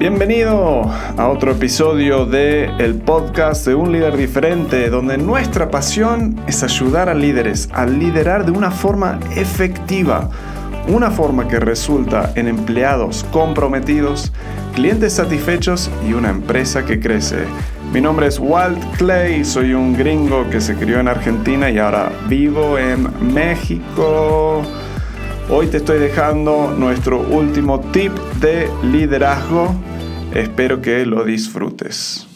Bienvenido a otro episodio de el podcast de un líder diferente, donde nuestra pasión es ayudar a líderes a liderar de una forma efectiva, una forma que resulta en empleados comprometidos, clientes satisfechos y una empresa que crece. Mi nombre es Walt Clay, soy un gringo que se crió en Argentina y ahora vivo en México. Hoy te estoy dejando nuestro último tip de liderazgo. Espero que lo disfrutes.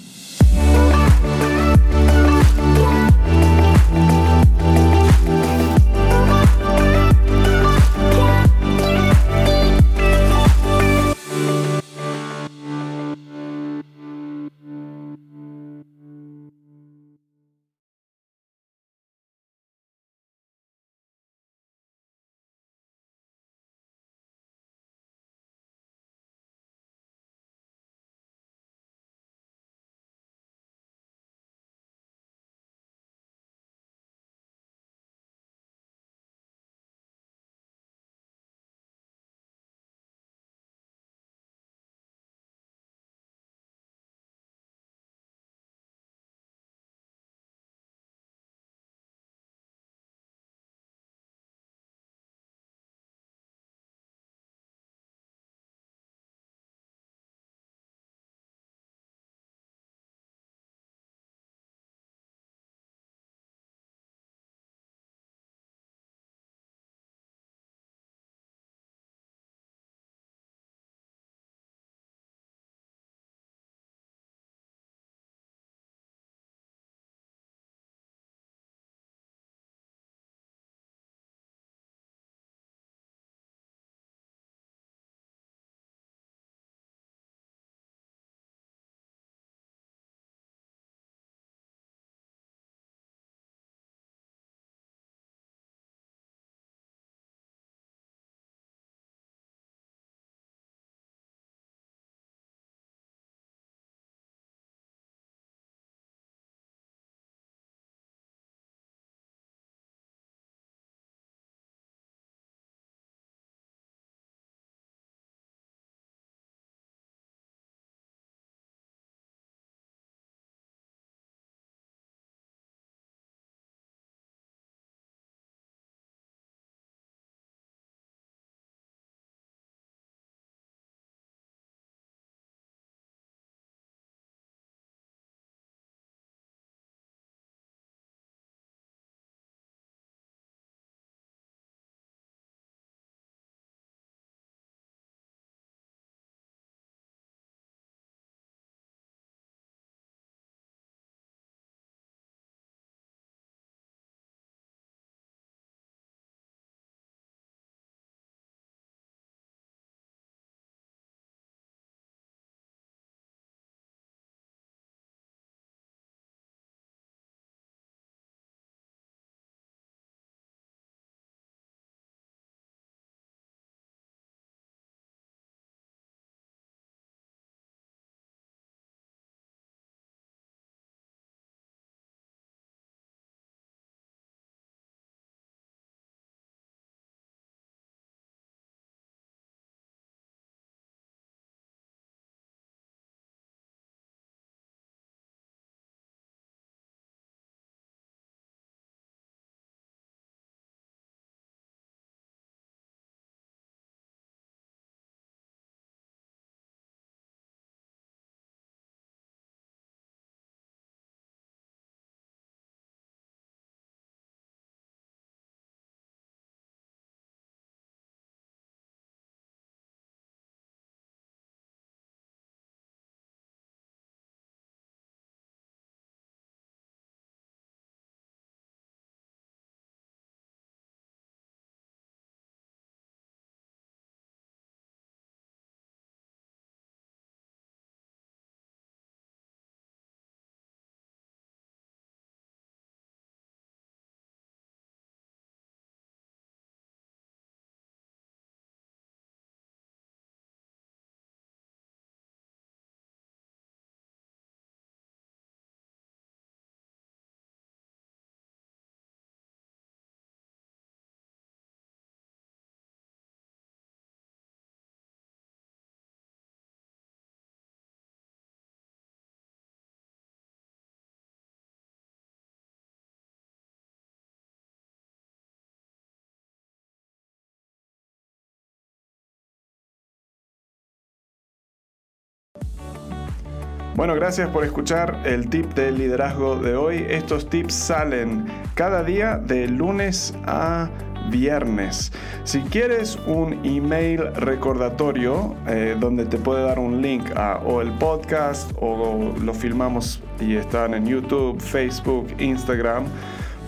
Bueno, gracias por escuchar el tip del liderazgo de hoy. Estos tips salen cada día de lunes a viernes. Si quieres un email recordatorio eh, donde te puede dar un link a o el podcast o lo filmamos y están en YouTube, Facebook, Instagram,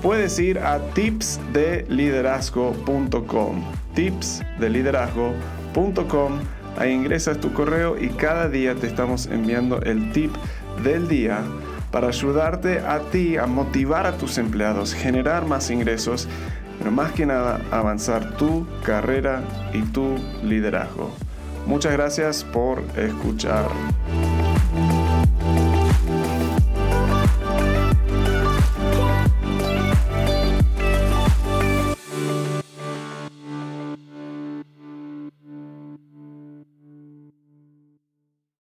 puedes ir a tipsdeliderazgo.com. Tipsdeliderazgo.com. Ahí ingresas tu correo y cada día te estamos enviando el tip del día para ayudarte a ti a motivar a tus empleados, generar más ingresos pero más que nada avanzar tu carrera y tu liderazgo. Muchas gracias por escuchar.